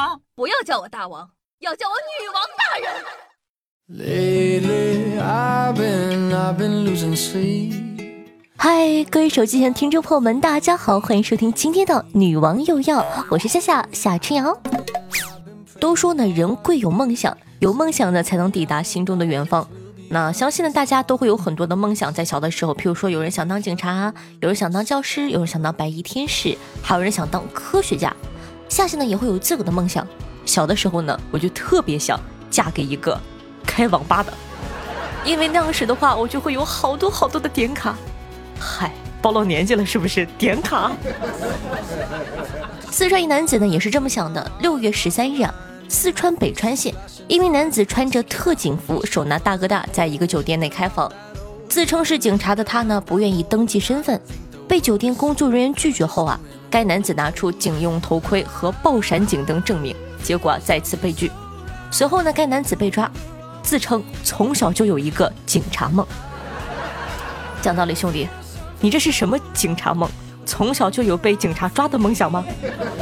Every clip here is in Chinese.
王，不要叫我大王，要叫我女王大人。嗨，各位手机前听众朋友们，大家好，欢迎收听今天的《女王又要》，我是夏夏夏春瑶。都说呢，人贵有梦想，有梦想呢才能抵达心中的远方。那相信呢，大家都会有很多的梦想，在小的时候，譬如说有人想当警察，有人想当教师，有人想当白衣天使，还有人想当科学家。夏夏呢也会有自个的梦想。小的时候呢，我就特别想嫁给一个开网吧的，因为那样时的话，我就会有好多好多的点卡。嗨，暴露年纪了是不是？点卡。四川一男子呢也是这么想的。六月十三日啊，四川北川县一名男子穿着特警服，手拿大哥大，在一个酒店内开房。自称是警察的他呢，不愿意登记身份，被酒店工作人员拒绝后啊，该男子拿出警用头盔和爆闪警灯证明，结果再次被拒。随后呢，该男子被抓，自称从小就有一个警察梦。讲道理，兄弟。你这是什么警察梦？从小就有被警察抓的梦想吗？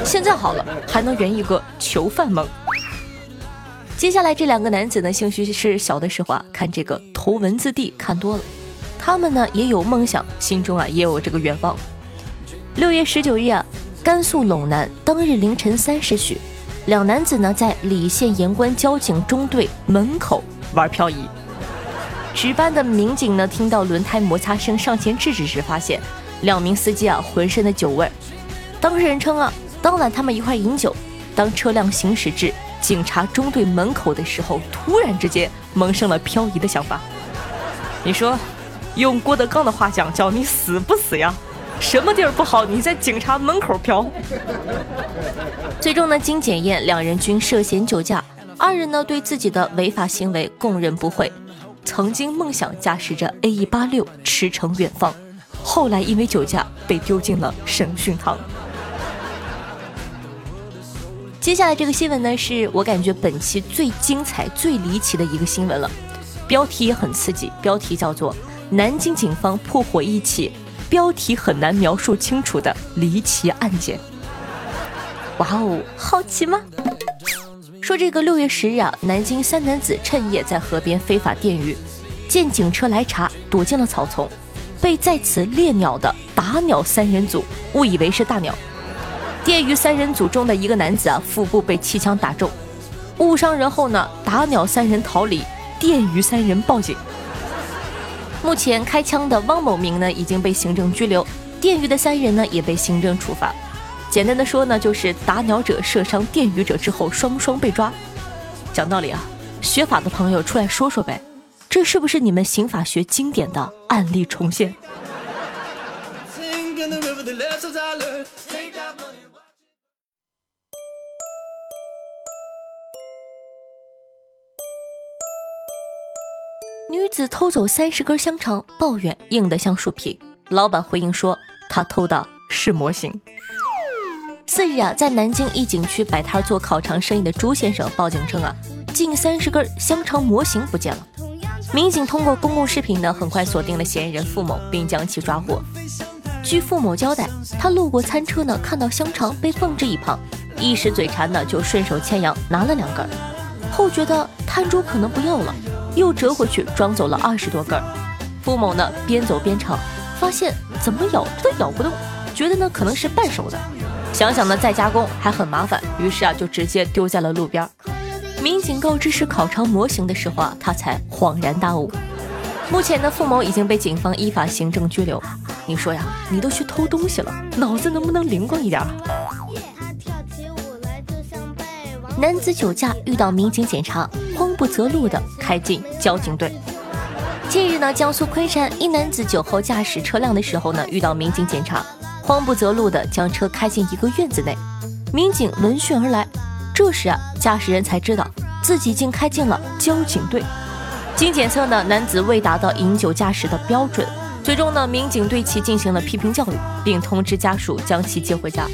现在好了，还能圆一个囚犯梦。接下来这两个男子呢，兴许是小的时候啊，看这个头文字 D 看多了，他们呢也有梦想，心中啊也有这个愿望。六月十九日啊，甘肃陇南当日凌晨三时许，两男子呢在礼县盐官交警中队门口玩漂移。值班的民警呢，听到轮胎摩擦声，上前制止时，发现两名司机啊浑身的酒味。当事人称啊，当晚他们一块饮酒，当车辆行驶至警察中队门口的时候，突然之间萌生了漂移的想法。你说，用郭德纲的话讲，叫你死不死呀？什么地儿不好？你在警察门口飘？最终呢，经检验，两人均涉嫌酒驾，二人呢对自己的违法行为供认不讳。曾经梦想驾驶着 A 一八六驰骋远方，后来因为酒驾被丢进了审讯堂。接下来这个新闻呢，是我感觉本期最精彩、最离奇的一个新闻了，标题也很刺激，标题叫做“南京警方破获一起标题很难描述清楚的离奇案件”。哇哦，好奇吗？说这个六月十日啊，南京三男子趁夜在河边非法电鱼，见警车来查，躲进了草丛，被在此猎鸟的打鸟三人组误以为是大鸟。电鱼三人组中的一个男子啊，腹部被气枪打中，误伤人后呢，打鸟三人逃离，电鱼三人报警。目前开枪的汪某明呢已经被行政拘留，电鱼的三人呢也被行政处罚。简单的说呢，就是打鸟者射伤电鱼者之后，双双被抓。讲道理啊，学法的朋友出来说说呗，这是不是你们刑法学经典的案例重现？女子偷走三十根香肠，抱怨硬得像树皮。老板回应说，她偷的是模型。四日啊，在南京一景区摆摊做烤肠生意的朱先生报警称啊，近三十根香肠模型不见了。民警通过公共视频呢，很快锁定了嫌疑人付某，并将其抓获。据付某交代，他路过餐车呢，看到香肠被放置一旁，一时嘴馋呢，就顺手牵羊拿了两根，后觉得摊主可能不要了，又折回去装走了二十多根。付某呢，边走边尝，发现怎么咬都咬不动，觉得呢可能是半熟的。想想呢，再加工还很麻烦，于是啊，就直接丢在了路边。民警告知是烤肠模型的时候啊，他才恍然大悟。目前呢，付某已经被警方依法行政拘留。你说呀，你都去偷东西了，脑子能不能灵光一点？男子酒驾遇到民警检查，慌不择路的开进交警队。近日呢，江苏昆山一男子酒后驾驶车辆的时候呢，遇到民警检查。慌不择路地将车开进一个院子内，民警闻讯而来。这时啊，驾驶人才知道自己竟开进了交警队。经检测呢，男子未达到饮酒驾驶的标准。最终呢，民警对其进行了批评教育，并通知家属将其接回家。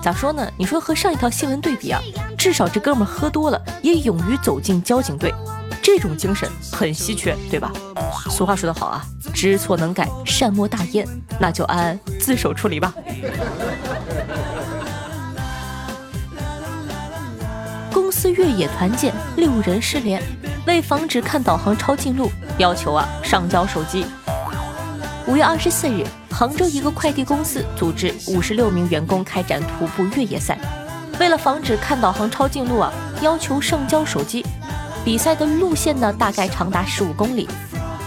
咋说呢？你说和上一条新闻对比啊，至少这哥们喝多了也勇于走进交警队。这种精神很稀缺，对吧？俗话说得好啊，知错能改，善莫大焉。那就安安自首处理吧。公司越野团建，六人失联。为防止看导航抄近路，要求啊上交手机。五月二十四日，杭州一个快递公司组织五十六名员工开展徒步越野赛。为了防止看导航抄近路啊，要求上交手机。比赛的路线呢，大概长达十五公里。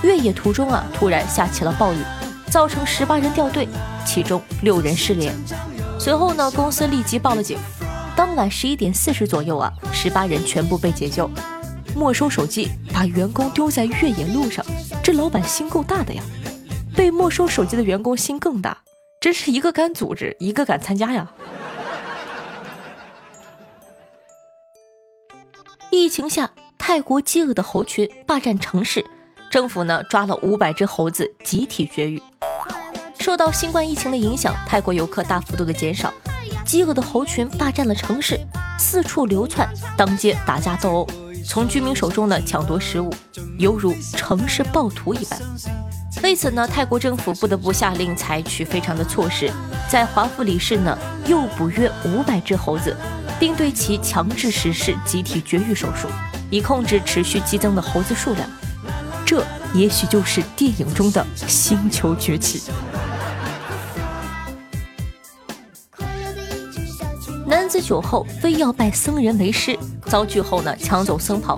越野途中啊，突然下起了暴雨，造成十八人掉队，其中六人失联。随后呢，公司立即报了警。当晚十一点四十左右啊，十八人全部被解救。没收手机，把员工丢在越野路上，这老板心够大的呀！被没收手机的员工心更大，真是一个敢组织，一个敢参加呀！疫情下，泰国饥饿的猴群霸占城市，政府呢抓了五百只猴子集体绝育。受到新冠疫情的影响，泰国游客大幅度的减少，饥饿的猴群霸占了城市，四处流窜，当街打架斗殴。从居民手中呢抢夺食物，犹如城市暴徒一般。为此呢，泰国政府不得不下令采取非常的措施，在华富里市呢诱捕约五百只猴子，并对其强制实施集体绝育手术，以控制持续激增的猴子数量。这也许就是电影中的星球崛起。男子酒后非要拜僧人为师，遭拒后呢抢走僧袍。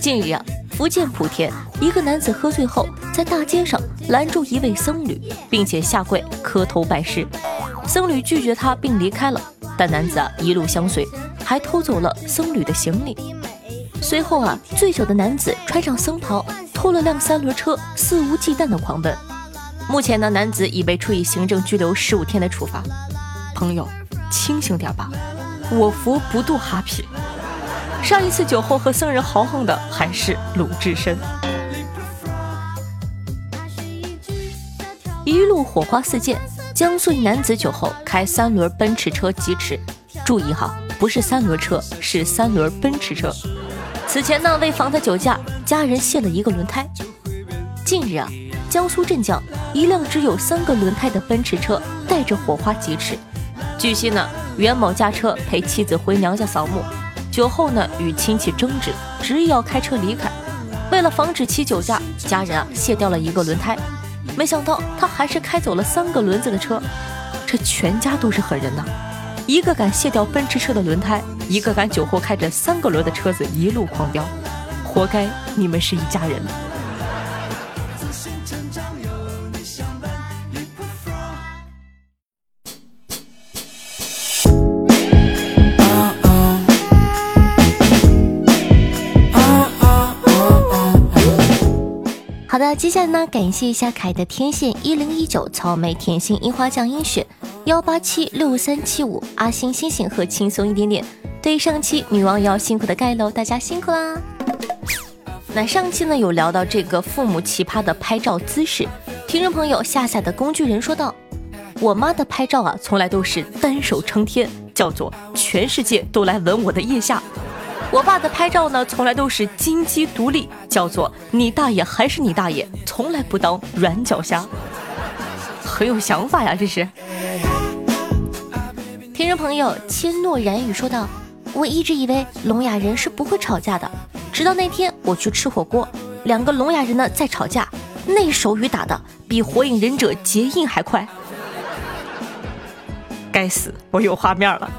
近日啊，福建莆田一个男子喝醉后在大街上拦住一位僧侣，并且下跪磕头拜师。僧侣拒绝他并离开了，但男子啊一路相随，还偷走了僧侣的行李。随后啊，醉酒的男子穿上僧袍，偷了辆三轮车，肆无忌惮的狂奔。目前呢，男子已被处以行政拘留十五天的处罚。朋友。清醒点吧，我佛不渡哈皮。上一次酒后和僧人豪横的还是鲁智深。一路火花四溅，江苏一男子酒后开三轮奔驰车疾驰，注意哈，不是三轮车，是三轮奔驰车。此前呢，为防他酒驾，家人卸了一个轮胎。近日啊，江苏镇江一辆只有三个轮胎的奔驰车带着火花疾驰。据悉呢，袁某驾车陪妻子回娘家扫墓，酒后呢与亲戚争执，执意要开车离开。为了防止其酒驾，家人啊卸掉了一个轮胎，没想到他还是开走了三个轮子的车。这全家都是狠人呐，一个敢卸掉奔驰车的轮胎，一个敢酒后开着三个轮的车子一路狂飙，活该你们是一家人。好的，接下来呢，感谢一下凯的天线一零一九草莓甜心樱花酱樱雪幺八七六三七五阿星星星和轻松一点点。对上期女王要辛苦的盖楼，大家辛苦啦。那上期呢有聊到这个父母奇葩的拍照姿势，听众朋友夏夏的工具人说道：“我妈的拍照啊，从来都是单手撑天，叫做全世界都来吻我的腋下。”我爸的拍照呢，从来都是金鸡独立，叫做你大爷还是你大爷，从来不当软脚虾，很有想法呀，这是。听众朋友千诺然语说道：“我一直以为聋哑人是不会吵架的，直到那天我去吃火锅，两个聋哑人呢在吵架，那手语打的比火影忍者结印还快。该死，我有画面了。”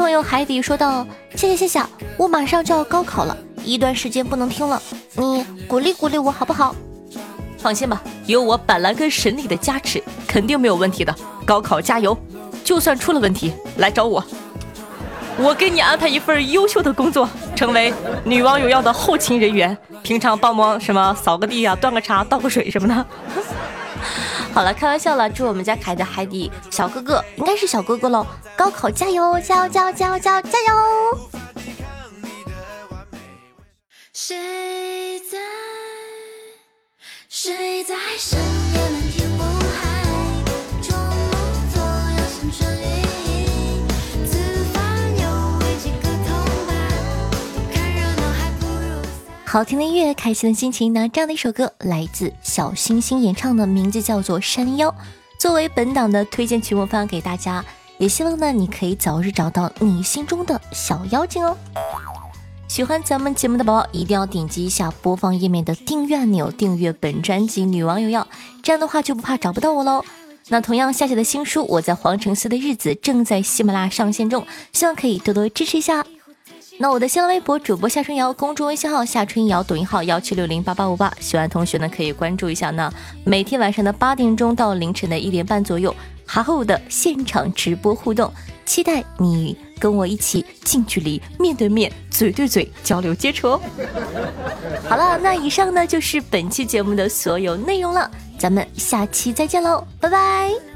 朋友海底说道：“谢谢谢谢，我马上就要高考了，一段时间不能听了，你鼓励鼓励我好不好？放心吧，有我板蓝根神力的加持，肯定没有问题的。高考加油，就算出了问题，来找我，我给你安排一份优秀的工作，成为女网友要的后勤人员，平常帮忙什么扫个地啊、端个茶、倒个水什么的。”好了，开玩笑了。祝我们家凯的海底小哥哥，应该是小哥哥喽！高考加油，加油，加油，加油，加油，加油！谁在？谁在深好听的音乐，开心的心情。那这样的一首歌来自小星星演唱的，名字叫做《山腰》，作为本档的推荐曲目，分享给大家。也希望呢你可以早日找到你心中的小妖精哦。喜欢咱们节目的宝宝一定要点击一下播放页面的订阅按钮，订阅本专辑《女王有药》，这样的话就不怕找不到我喽。那同样，夏夏的新书《我在皇城寺的日子》正在喜马拉雅上线中，希望可以多多支持一下。那我的新浪微博主播夏春瑶，公众微信号夏春瑶，抖音号幺七六零八八五八，喜欢同学呢可以关注一下。那每天晚上的八点钟到凌晨的一点半左右，还有的现场直播互动，期待你跟我一起近距离、面对面、嘴对嘴交流接触哦。好了，那以上呢就是本期节目的所有内容了。咱们下期再见喽，拜拜。